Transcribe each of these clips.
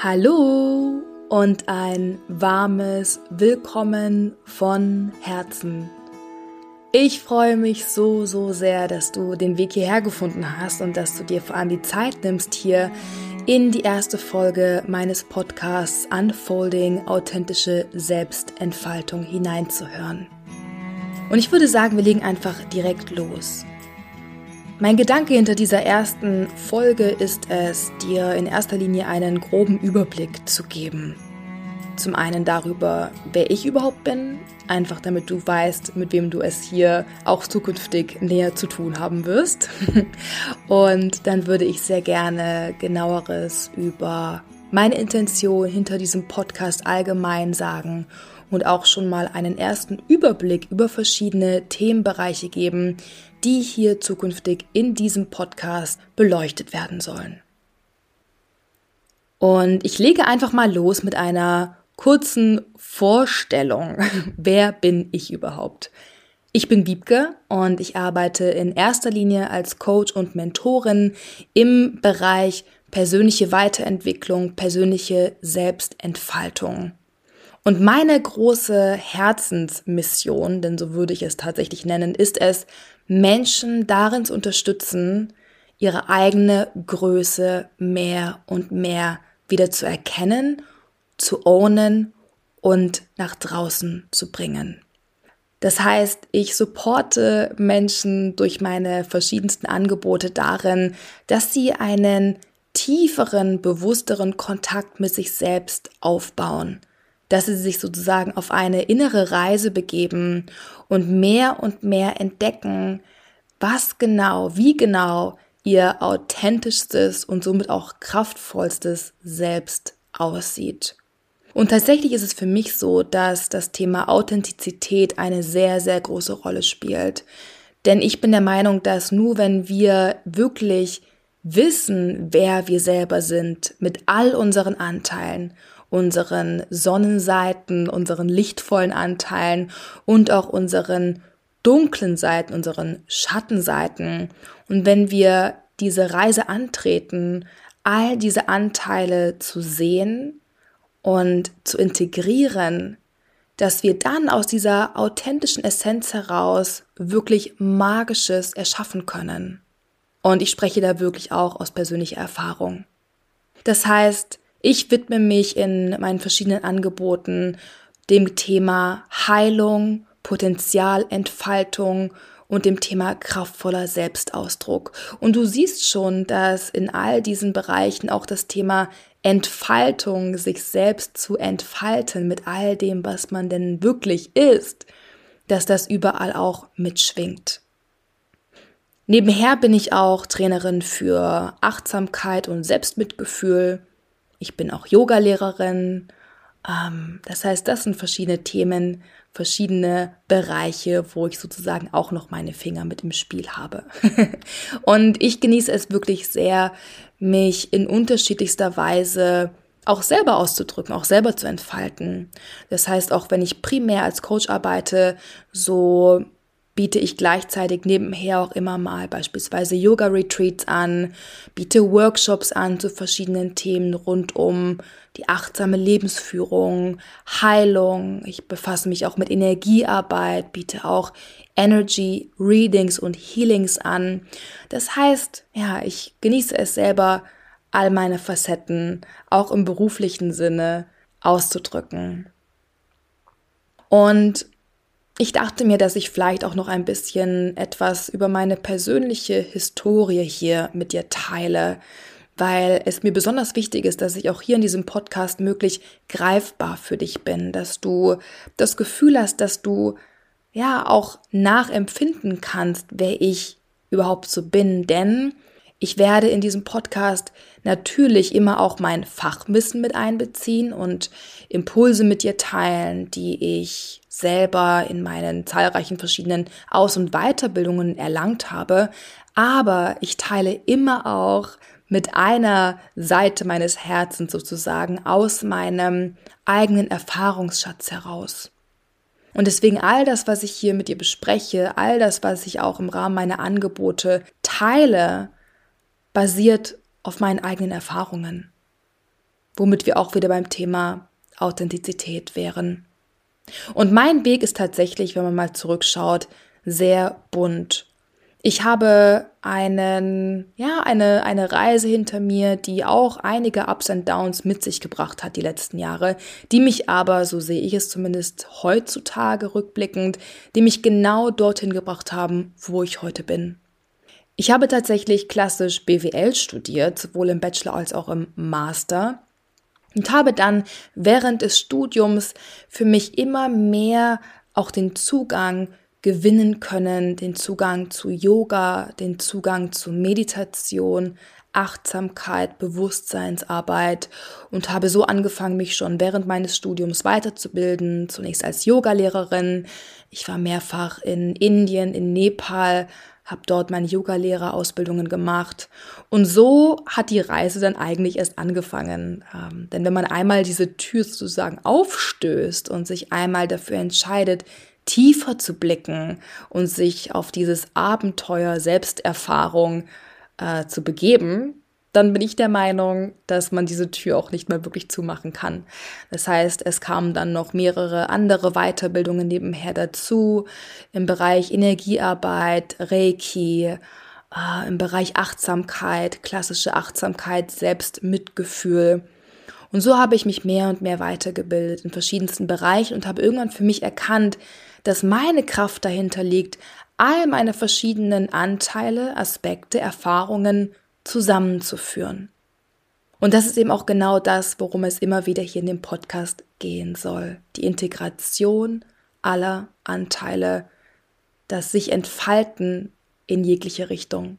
Hallo und ein warmes Willkommen von Herzen. Ich freue mich so, so sehr, dass du den Weg hierher gefunden hast und dass du dir vor allem die Zeit nimmst, hier in die erste Folge meines Podcasts Unfolding authentische Selbstentfaltung hineinzuhören. Und ich würde sagen, wir legen einfach direkt los. Mein Gedanke hinter dieser ersten Folge ist es, dir in erster Linie einen groben Überblick zu geben. Zum einen darüber, wer ich überhaupt bin, einfach damit du weißt, mit wem du es hier auch zukünftig näher zu tun haben wirst. Und dann würde ich sehr gerne genaueres über meine Intention hinter diesem Podcast allgemein sagen und auch schon mal einen ersten Überblick über verschiedene Themenbereiche geben, die hier zukünftig in diesem Podcast beleuchtet werden sollen. Und ich lege einfach mal los mit einer kurzen Vorstellung. Wer bin ich überhaupt? Ich bin Wiebke und ich arbeite in erster Linie als Coach und Mentorin im Bereich persönliche Weiterentwicklung, persönliche Selbstentfaltung. Und meine große Herzensmission, denn so würde ich es tatsächlich nennen, ist es, Menschen darin zu unterstützen, ihre eigene Größe mehr und mehr wieder zu erkennen, zu ownen und nach draußen zu bringen. Das heißt, ich supporte Menschen durch meine verschiedensten Angebote darin, dass sie einen tieferen, bewussteren Kontakt mit sich selbst aufbauen, dass sie sich sozusagen auf eine innere Reise begeben und mehr und mehr entdecken, was genau, wie genau ihr authentischstes und somit auch kraftvollstes Selbst aussieht. Und tatsächlich ist es für mich so, dass das Thema Authentizität eine sehr, sehr große Rolle spielt. Denn ich bin der Meinung, dass nur wenn wir wirklich wissen, wer wir selber sind, mit all unseren Anteilen unseren Sonnenseiten, unseren lichtvollen Anteilen und auch unseren dunklen Seiten, unseren Schattenseiten. Und wenn wir diese Reise antreten, all diese Anteile zu sehen und zu integrieren, dass wir dann aus dieser authentischen Essenz heraus wirklich Magisches erschaffen können. Und ich spreche da wirklich auch aus persönlicher Erfahrung. Das heißt, ich widme mich in meinen verschiedenen Angeboten dem Thema Heilung, Potenzialentfaltung und dem Thema kraftvoller Selbstausdruck. Und du siehst schon, dass in all diesen Bereichen auch das Thema Entfaltung, sich selbst zu entfalten mit all dem, was man denn wirklich ist, dass das überall auch mitschwingt. Nebenher bin ich auch Trainerin für Achtsamkeit und Selbstmitgefühl ich bin auch Yogalehrerin. Ähm, das heißt, das sind verschiedene Themen, verschiedene Bereiche, wo ich sozusagen auch noch meine Finger mit im Spiel habe. und ich genieße es wirklich sehr, mich in unterschiedlichster Weise auch selber auszudrücken, auch selber zu entfalten. Das heißt, auch wenn ich primär als Coach arbeite, so biete ich gleichzeitig nebenher auch immer mal beispielsweise Yoga-Retreats an, biete Workshops an zu verschiedenen Themen rund um die achtsame Lebensführung, Heilung. Ich befasse mich auch mit Energiearbeit, biete auch Energy Readings und Healings an. Das heißt, ja, ich genieße es selber, all meine Facetten auch im beruflichen Sinne auszudrücken. Und ich dachte mir, dass ich vielleicht auch noch ein bisschen etwas über meine persönliche Historie hier mit dir teile, weil es mir besonders wichtig ist, dass ich auch hier in diesem Podcast möglich greifbar für dich bin, dass du das Gefühl hast, dass du ja auch nachempfinden kannst, wer ich überhaupt so bin, denn ich werde in diesem Podcast natürlich immer auch mein Fachwissen mit einbeziehen und Impulse mit dir teilen, die ich selber in meinen zahlreichen verschiedenen Aus- und Weiterbildungen erlangt habe. Aber ich teile immer auch mit einer Seite meines Herzens sozusagen aus meinem eigenen Erfahrungsschatz heraus. Und deswegen all das, was ich hier mit dir bespreche, all das, was ich auch im Rahmen meiner Angebote teile, basiert auf meinen eigenen Erfahrungen. womit wir auch wieder beim Thema Authentizität wären. Und mein Weg ist tatsächlich, wenn man mal zurückschaut, sehr bunt. Ich habe einen, ja, eine, eine Reise hinter mir, die auch einige Ups und Downs mit sich gebracht hat die letzten Jahre, die mich aber, so sehe ich es zumindest heutzutage rückblickend, die mich genau dorthin gebracht haben, wo ich heute bin. Ich habe tatsächlich klassisch BWL studiert, sowohl im Bachelor als auch im Master und habe dann während des Studiums für mich immer mehr auch den Zugang gewinnen können, den Zugang zu Yoga, den Zugang zu Meditation, Achtsamkeit, Bewusstseinsarbeit und habe so angefangen, mich schon während meines Studiums weiterzubilden, zunächst als Yogalehrerin. Ich war mehrfach in Indien, in Nepal, habe dort meine Yoga-Lehrerausbildungen gemacht. Und so hat die Reise dann eigentlich erst angefangen. Ähm, denn wenn man einmal diese Tür sozusagen aufstößt und sich einmal dafür entscheidet, tiefer zu blicken und sich auf dieses Abenteuer Selbsterfahrung äh, zu begeben, dann bin ich der Meinung, dass man diese Tür auch nicht mehr wirklich zumachen kann. Das heißt, es kamen dann noch mehrere andere Weiterbildungen nebenher dazu im Bereich Energiearbeit, Reiki, äh, im Bereich Achtsamkeit, klassische Achtsamkeit, Selbstmitgefühl. Und so habe ich mich mehr und mehr weitergebildet in verschiedensten Bereichen und habe irgendwann für mich erkannt, dass meine Kraft dahinter liegt, all meine verschiedenen Anteile, Aspekte, Erfahrungen zusammenzuführen. Und das ist eben auch genau das, worum es immer wieder hier in dem Podcast gehen soll. Die Integration aller Anteile, das sich entfalten in jegliche Richtung.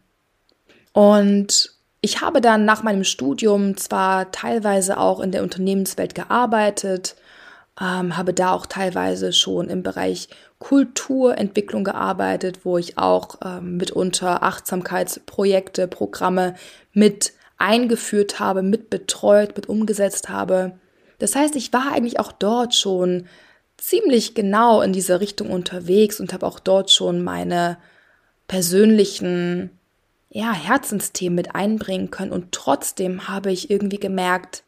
Und ich habe dann nach meinem Studium zwar teilweise auch in der Unternehmenswelt gearbeitet, ähm, habe da auch teilweise schon im Bereich Kulturentwicklung gearbeitet, wo ich auch ähm, mitunter Achtsamkeitsprojekte, Programme mit eingeführt habe, mit betreut, mit umgesetzt habe. Das heißt, ich war eigentlich auch dort schon ziemlich genau in diese Richtung unterwegs und habe auch dort schon meine persönlichen ja, Herzensthemen mit einbringen können. Und trotzdem habe ich irgendwie gemerkt,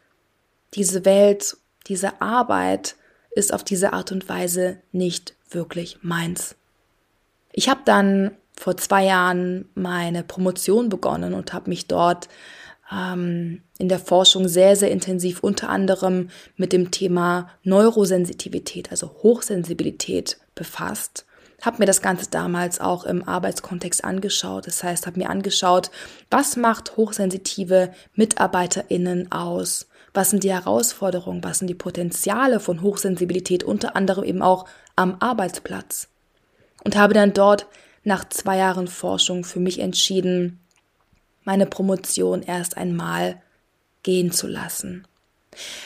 diese Welt, diese Arbeit ist auf diese Art und Weise nicht wirklich meins. Ich habe dann vor zwei Jahren meine Promotion begonnen und habe mich dort ähm, in der Forschung sehr, sehr intensiv unter anderem mit dem Thema Neurosensitivität, also Hochsensibilität befasst. Habe mir das Ganze damals auch im Arbeitskontext angeschaut. Das heißt, habe mir angeschaut, was macht hochsensitive MitarbeiterInnen aus? was sind die Herausforderungen, was sind die Potenziale von Hochsensibilität, unter anderem eben auch am Arbeitsplatz. Und habe dann dort nach zwei Jahren Forschung für mich entschieden, meine Promotion erst einmal gehen zu lassen.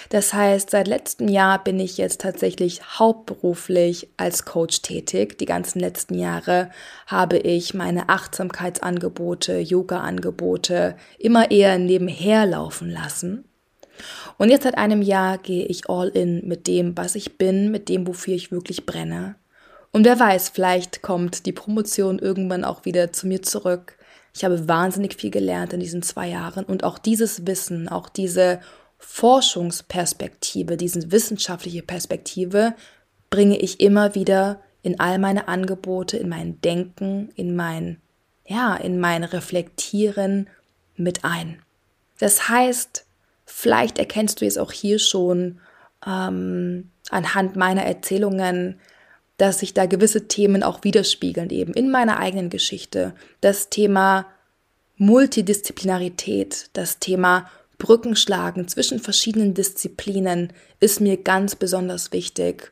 Das heißt, seit letztem Jahr bin ich jetzt tatsächlich hauptberuflich als Coach tätig. Die ganzen letzten Jahre habe ich meine Achtsamkeitsangebote, Yoga-Angebote immer eher nebenher laufen lassen und jetzt seit einem Jahr gehe ich all in mit dem, was ich bin, mit dem, wofür ich wirklich brenne. Und wer weiß, vielleicht kommt die Promotion irgendwann auch wieder zu mir zurück. Ich habe wahnsinnig viel gelernt in diesen zwei Jahren und auch dieses Wissen, auch diese Forschungsperspektive, diese wissenschaftliche Perspektive bringe ich immer wieder in all meine Angebote, in mein Denken, in mein, ja, in mein Reflektieren mit ein. Das heißt, Vielleicht erkennst du es auch hier schon ähm, anhand meiner Erzählungen, dass sich da gewisse Themen auch widerspiegeln, eben in meiner eigenen Geschichte. Das Thema Multidisziplinarität, das Thema Brückenschlagen zwischen verschiedenen Disziplinen ist mir ganz besonders wichtig.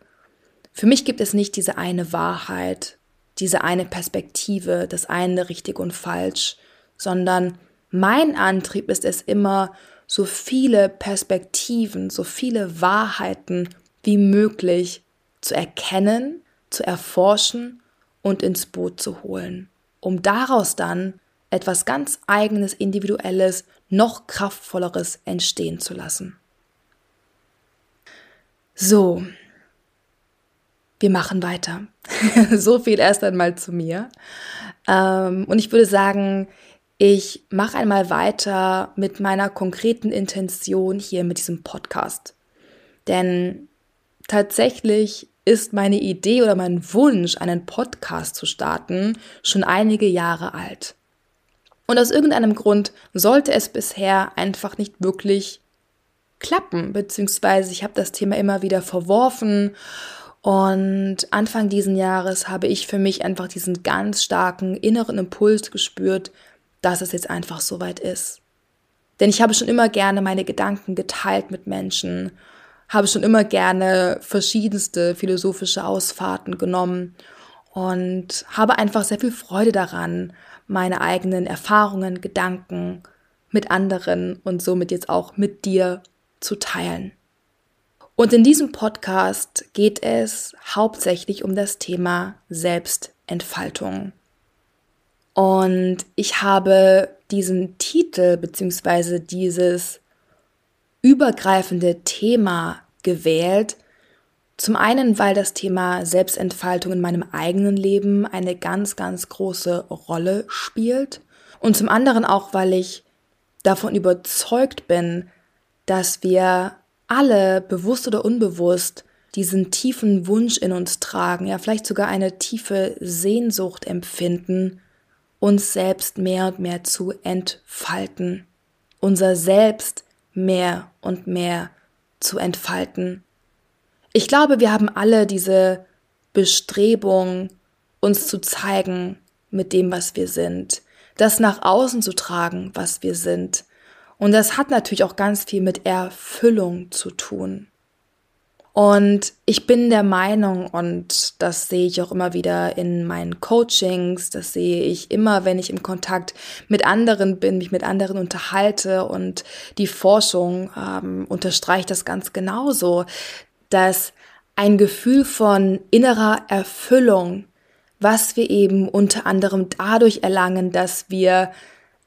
Für mich gibt es nicht diese eine Wahrheit, diese eine Perspektive, das eine richtig und falsch, sondern mein Antrieb ist es immer, so viele Perspektiven, so viele Wahrheiten wie möglich zu erkennen, zu erforschen und ins Boot zu holen, um daraus dann etwas ganz eigenes, individuelles, noch kraftvolleres entstehen zu lassen. So, wir machen weiter. so viel erst einmal zu mir. Ähm, und ich würde sagen, Ich mache einmal weiter mit meiner konkreten Intention hier mit diesem Podcast. Denn tatsächlich ist meine Idee oder mein Wunsch, einen Podcast zu starten, schon einige Jahre alt. Und aus irgendeinem Grund sollte es bisher einfach nicht wirklich klappen, beziehungsweise ich habe das Thema immer wieder verworfen. Und Anfang diesen Jahres habe ich für mich einfach diesen ganz starken inneren Impuls gespürt, dass es jetzt einfach soweit ist. Denn ich habe schon immer gerne meine Gedanken geteilt mit Menschen habe schon immer gerne verschiedenste philosophische Ausfahrten genommen und habe einfach sehr viel Freude daran, meine eigenen Erfahrungen, Gedanken mit anderen und somit jetzt auch mit dir zu teilen. Und in diesem Podcast geht es hauptsächlich um das Thema Selbstentfaltung. Und ich habe diesen Titel bzw. dieses übergreifende Thema gewählt. Zum einen, weil das Thema Selbstentfaltung in meinem eigenen Leben eine ganz, ganz große Rolle spielt. Und zum anderen auch, weil ich davon überzeugt bin, dass wir alle, bewusst oder unbewusst, diesen tiefen Wunsch in uns tragen, ja vielleicht sogar eine tiefe Sehnsucht empfinden, uns selbst mehr und mehr zu entfalten, unser Selbst mehr und mehr zu entfalten. Ich glaube, wir haben alle diese Bestrebung, uns zu zeigen mit dem, was wir sind, das nach außen zu tragen, was wir sind. Und das hat natürlich auch ganz viel mit Erfüllung zu tun. Und ich bin der Meinung, und das sehe ich auch immer wieder in meinen Coachings, das sehe ich immer, wenn ich im Kontakt mit anderen bin, mich mit anderen unterhalte und die Forschung ähm, unterstreicht das ganz genauso, dass ein Gefühl von innerer Erfüllung, was wir eben unter anderem dadurch erlangen, dass wir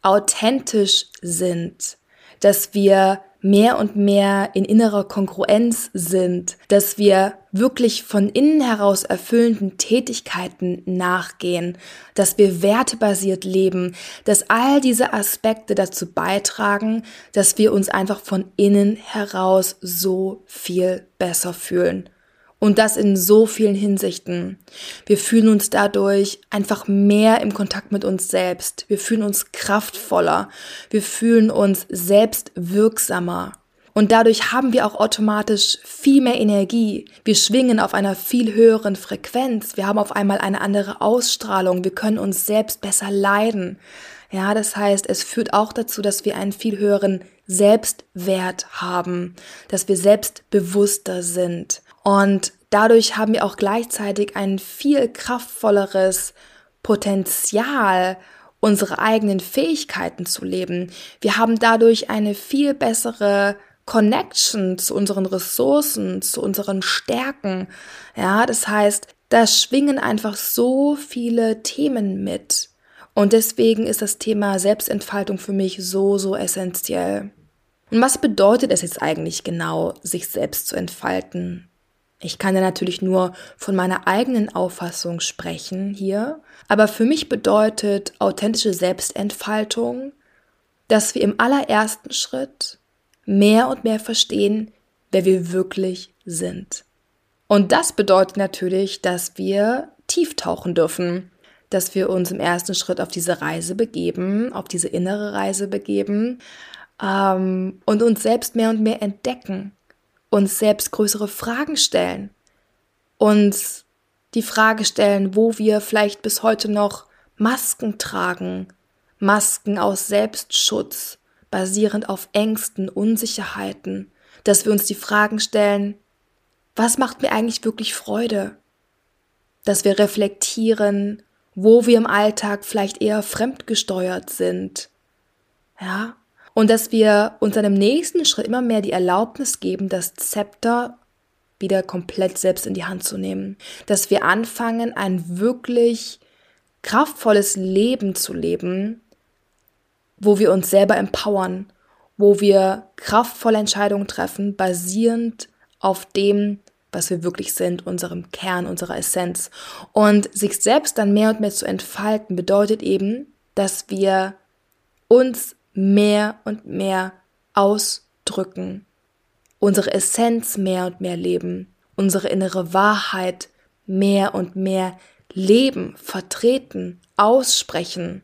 authentisch sind, dass wir mehr und mehr in innerer Kongruenz sind, dass wir wirklich von innen heraus erfüllenden Tätigkeiten nachgehen, dass wir wertebasiert leben, dass all diese Aspekte dazu beitragen, dass wir uns einfach von innen heraus so viel besser fühlen. Und das in so vielen Hinsichten. Wir fühlen uns dadurch einfach mehr im Kontakt mit uns selbst. Wir fühlen uns kraftvoller. Wir fühlen uns selbst wirksamer. Und dadurch haben wir auch automatisch viel mehr Energie. Wir schwingen auf einer viel höheren Frequenz. Wir haben auf einmal eine andere Ausstrahlung. Wir können uns selbst besser leiden. Ja, das heißt, es führt auch dazu, dass wir einen viel höheren Selbstwert haben, dass wir selbstbewusster sind. Und dadurch haben wir auch gleichzeitig ein viel kraftvolleres Potenzial, unsere eigenen Fähigkeiten zu leben. Wir haben dadurch eine viel bessere Connection zu unseren Ressourcen, zu unseren Stärken. Ja, das heißt, da schwingen einfach so viele Themen mit. Und deswegen ist das Thema Selbstentfaltung für mich so, so essentiell. Und was bedeutet es jetzt eigentlich genau, sich selbst zu entfalten? Ich kann ja natürlich nur von meiner eigenen Auffassung sprechen hier, aber für mich bedeutet authentische Selbstentfaltung, dass wir im allerersten Schritt mehr und mehr verstehen, wer wir wirklich sind. Und das bedeutet natürlich, dass wir tief tauchen dürfen, dass wir uns im ersten Schritt auf diese Reise begeben, auf diese innere Reise begeben ähm, und uns selbst mehr und mehr entdecken uns selbst größere Fragen stellen, uns die Frage stellen, wo wir vielleicht bis heute noch Masken tragen, Masken aus Selbstschutz, basierend auf Ängsten, Unsicherheiten, dass wir uns die Fragen stellen, was macht mir eigentlich wirklich Freude? Dass wir reflektieren, wo wir im Alltag vielleicht eher fremdgesteuert sind. Ja, und dass wir uns dann im nächsten Schritt immer mehr die Erlaubnis geben, das Zepter wieder komplett selbst in die Hand zu nehmen. Dass wir anfangen, ein wirklich kraftvolles Leben zu leben, wo wir uns selber empowern, wo wir kraftvolle Entscheidungen treffen, basierend auf dem, was wir wirklich sind, unserem Kern, unserer Essenz. Und sich selbst dann mehr und mehr zu entfalten, bedeutet eben, dass wir uns mehr und mehr ausdrücken, unsere Essenz mehr und mehr leben, unsere innere Wahrheit mehr und mehr leben, vertreten, aussprechen.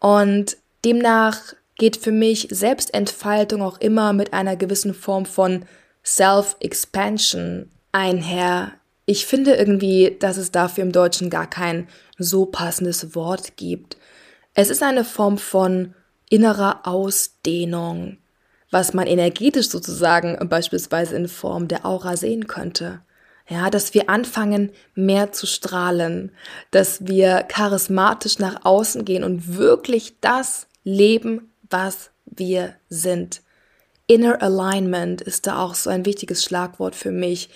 Und demnach geht für mich Selbstentfaltung auch immer mit einer gewissen Form von Self-Expansion einher. Ich finde irgendwie, dass es dafür im Deutschen gar kein so passendes Wort gibt. Es ist eine Form von innerer Ausdehnung, was man energetisch sozusagen beispielsweise in Form der Aura sehen könnte. Ja, dass wir anfangen, mehr zu strahlen, dass wir charismatisch nach außen gehen und wirklich das leben, was wir sind. Inner Alignment ist da auch so ein wichtiges Schlagwort für mich.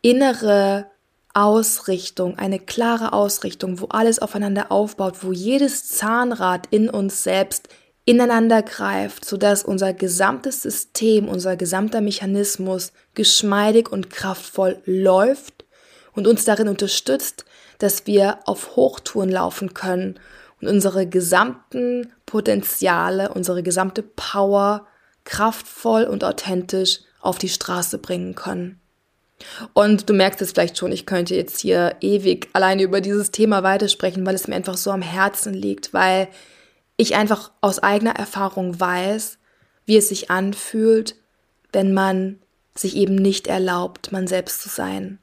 Innere Ausrichtung, eine klare Ausrichtung, wo alles aufeinander aufbaut, wo jedes Zahnrad in uns selbst ineinander greift, sodass unser gesamtes System, unser gesamter Mechanismus geschmeidig und kraftvoll läuft und uns darin unterstützt, dass wir auf Hochtouren laufen können und unsere gesamten Potenziale, unsere gesamte Power kraftvoll und authentisch auf die Straße bringen können. Und du merkst es vielleicht schon, ich könnte jetzt hier ewig alleine über dieses Thema weitersprechen, weil es mir einfach so am Herzen liegt, weil ich einfach aus eigener Erfahrung weiß, wie es sich anfühlt, wenn man sich eben nicht erlaubt, man selbst zu sein.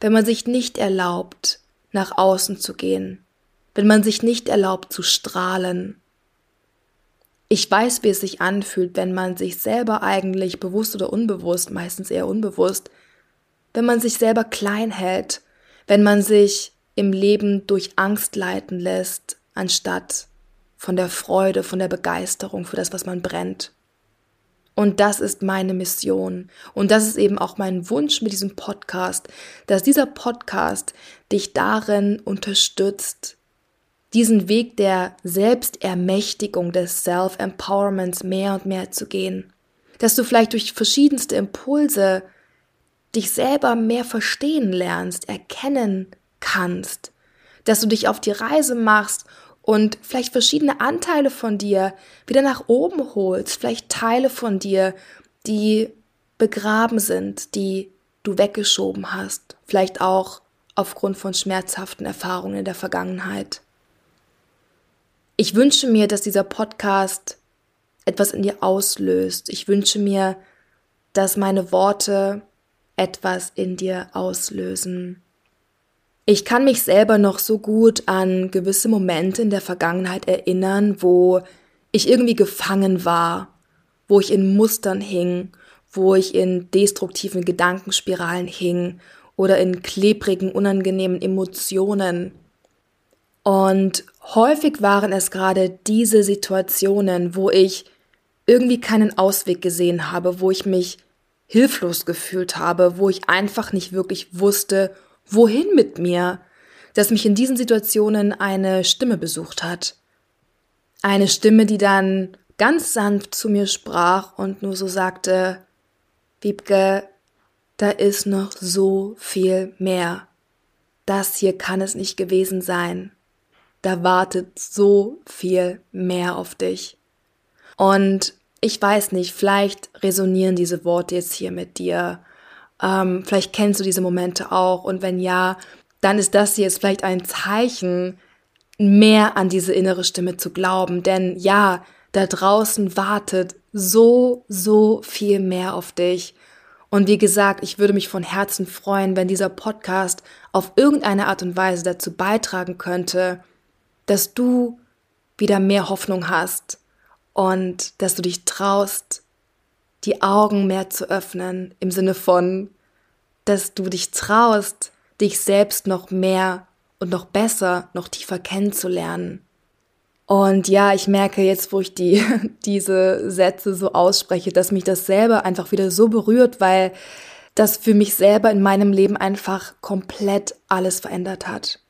Wenn man sich nicht erlaubt, nach außen zu gehen. Wenn man sich nicht erlaubt zu strahlen. Ich weiß, wie es sich anfühlt, wenn man sich selber eigentlich bewusst oder unbewusst, meistens eher unbewusst, wenn man sich selber klein hält, wenn man sich im Leben durch Angst leiten lässt, anstatt von der Freude, von der Begeisterung für das, was man brennt. Und das ist meine Mission. Und das ist eben auch mein Wunsch mit diesem Podcast, dass dieser Podcast dich darin unterstützt, diesen Weg der Selbstermächtigung, des Self-Empowerments mehr und mehr zu gehen. Dass du vielleicht durch verschiedenste Impulse dich selber mehr verstehen lernst, erkennen kannst, dass du dich auf die Reise machst und vielleicht verschiedene Anteile von dir wieder nach oben holst, vielleicht Teile von dir, die begraben sind, die du weggeschoben hast, vielleicht auch aufgrund von schmerzhaften Erfahrungen in der Vergangenheit. Ich wünsche mir, dass dieser Podcast etwas in dir auslöst. Ich wünsche mir, dass meine Worte etwas in dir auslösen. Ich kann mich selber noch so gut an gewisse Momente in der Vergangenheit erinnern, wo ich irgendwie gefangen war, wo ich in Mustern hing, wo ich in destruktiven Gedankenspiralen hing oder in klebrigen, unangenehmen Emotionen. Und häufig waren es gerade diese Situationen, wo ich irgendwie keinen Ausweg gesehen habe, wo ich mich hilflos gefühlt habe, wo ich einfach nicht wirklich wusste, wohin mit mir, dass mich in diesen Situationen eine Stimme besucht hat. Eine Stimme, die dann ganz sanft zu mir sprach und nur so sagte, Wiebke, da ist noch so viel mehr. Das hier kann es nicht gewesen sein. Da wartet so viel mehr auf dich. Und ich weiß nicht, vielleicht resonieren diese Worte jetzt hier mit dir. Ähm, vielleicht kennst du diese Momente auch. Und wenn ja, dann ist das jetzt vielleicht ein Zeichen, mehr an diese innere Stimme zu glauben. Denn ja, da draußen wartet so, so viel mehr auf dich. Und wie gesagt, ich würde mich von Herzen freuen, wenn dieser Podcast auf irgendeine Art und Weise dazu beitragen könnte, dass du wieder mehr Hoffnung hast, und dass du dich traust, die Augen mehr zu öffnen, im Sinne von, dass du dich traust, dich selbst noch mehr und noch besser, noch tiefer kennenzulernen. Und ja, ich merke jetzt, wo ich die, diese Sätze so ausspreche, dass mich das selber einfach wieder so berührt, weil das für mich selber in meinem Leben einfach komplett alles verändert hat.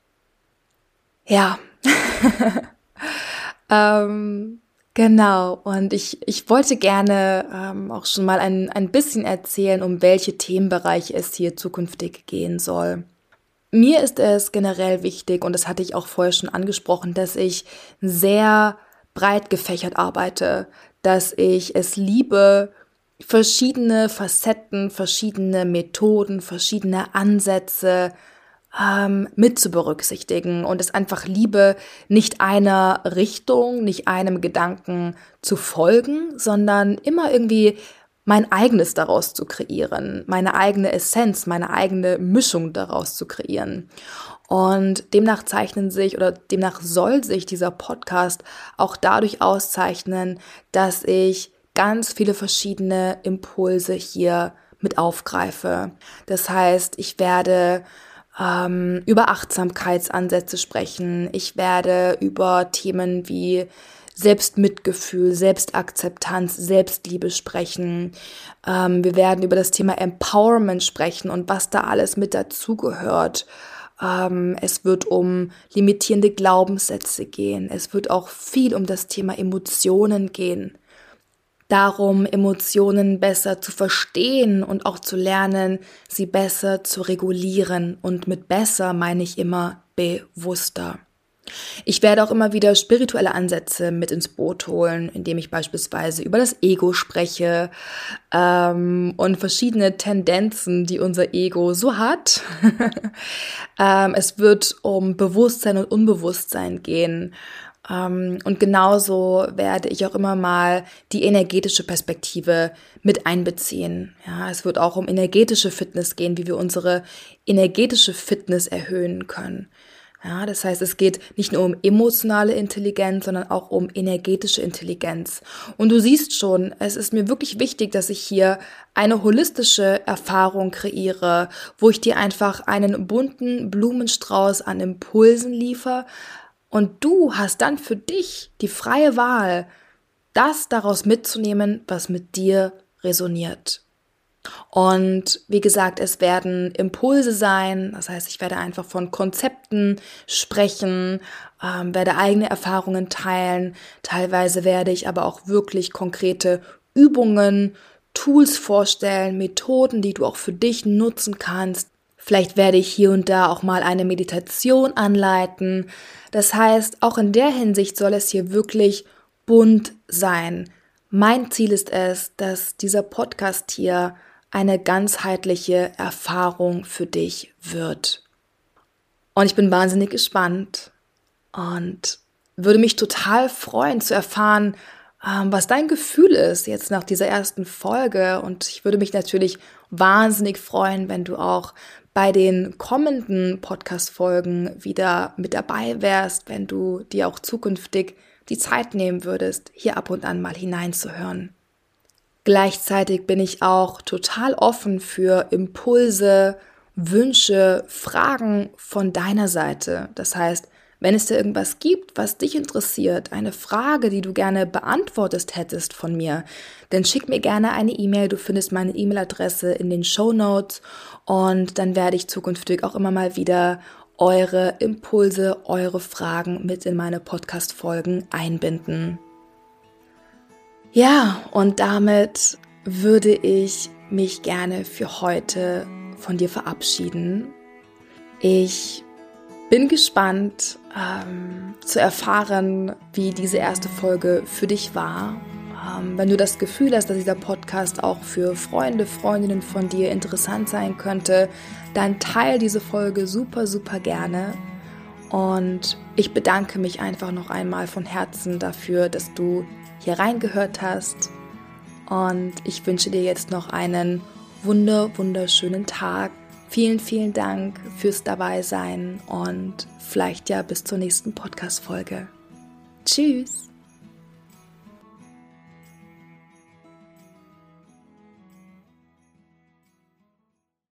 Ja. ähm, Genau, und ich, ich wollte gerne ähm, auch schon mal ein, ein bisschen erzählen, um welche Themenbereiche es hier zukünftig gehen soll. Mir ist es generell wichtig, und das hatte ich auch vorher schon angesprochen, dass ich sehr breit gefächert arbeite, dass ich es liebe, verschiedene Facetten, verschiedene Methoden, verschiedene Ansätze ähm, mit zu berücksichtigen und es einfach liebe, nicht einer Richtung, nicht einem Gedanken zu folgen, sondern immer irgendwie mein eigenes daraus zu kreieren, meine eigene Essenz, meine eigene Mischung daraus zu kreieren. Und demnach zeichnen sich oder demnach soll sich dieser Podcast auch dadurch auszeichnen, dass ich ganz viele verschiedene Impulse hier mit aufgreife. Das heißt, ich werde ähm, über Achtsamkeitsansätze sprechen. Ich werde über Themen wie Selbstmitgefühl, Selbstakzeptanz, Selbstliebe sprechen. Ähm, wir werden über das Thema Empowerment sprechen und was da alles mit dazugehört. Ähm, es wird um limitierende Glaubenssätze gehen. Es wird auch viel um das Thema Emotionen gehen darum, Emotionen besser zu verstehen und auch zu lernen, sie besser zu regulieren. Und mit besser meine ich immer bewusster. Ich werde auch immer wieder spirituelle Ansätze mit ins Boot holen, indem ich beispielsweise über das Ego spreche ähm, und verschiedene Tendenzen, die unser Ego so hat. ähm, es wird um Bewusstsein und Unbewusstsein gehen und genauso werde ich auch immer mal die energetische Perspektive mit einbeziehen. Ja, es wird auch um energetische Fitness gehen, wie wir unsere energetische Fitness erhöhen können. Ja, das heißt, es geht nicht nur um emotionale Intelligenz, sondern auch um energetische Intelligenz. Und du siehst schon, es ist mir wirklich wichtig, dass ich hier eine holistische Erfahrung kreiere, wo ich dir einfach einen bunten Blumenstrauß an Impulsen liefere, und du hast dann für dich die freie Wahl, das daraus mitzunehmen, was mit dir resoniert. Und wie gesagt, es werden Impulse sein, das heißt, ich werde einfach von Konzepten sprechen, ähm, werde eigene Erfahrungen teilen, teilweise werde ich aber auch wirklich konkrete Übungen, Tools vorstellen, Methoden, die du auch für dich nutzen kannst, Vielleicht werde ich hier und da auch mal eine Meditation anleiten. Das heißt, auch in der Hinsicht soll es hier wirklich bunt sein. Mein Ziel ist es, dass dieser Podcast hier eine ganzheitliche Erfahrung für dich wird. Und ich bin wahnsinnig gespannt und würde mich total freuen zu erfahren, ähm, was dein Gefühl ist jetzt nach dieser ersten Folge. Und ich würde mich natürlich wahnsinnig freuen, wenn du auch bei den kommenden Podcast-Folgen wieder mit dabei wärst, wenn du dir auch zukünftig die Zeit nehmen würdest, hier ab und an mal hineinzuhören. Gleichzeitig bin ich auch total offen für Impulse, Wünsche, Fragen von deiner Seite. Das heißt, wenn es dir irgendwas gibt, was dich interessiert, eine Frage, die du gerne beantwortet hättest von mir, dann schick mir gerne eine E-Mail. Du findest meine E-Mail-Adresse in den Show Notes und dann werde ich zukünftig auch immer mal wieder eure Impulse, eure Fragen mit in meine Podcast-Folgen einbinden. Ja, und damit würde ich mich gerne für heute von dir verabschieden. Ich bin gespannt ähm, zu erfahren, wie diese erste Folge für dich war. Ähm, wenn du das Gefühl hast, dass dieser Podcast auch für Freunde, Freundinnen von dir interessant sein könnte, dann teile diese Folge super, super gerne. Und ich bedanke mich einfach noch einmal von Herzen dafür, dass du hier reingehört hast. Und ich wünsche dir jetzt noch einen wunder, wunderschönen Tag Vielen, vielen Dank fürs Dabeisein und vielleicht ja bis zur nächsten Podcast-Folge. Tschüss!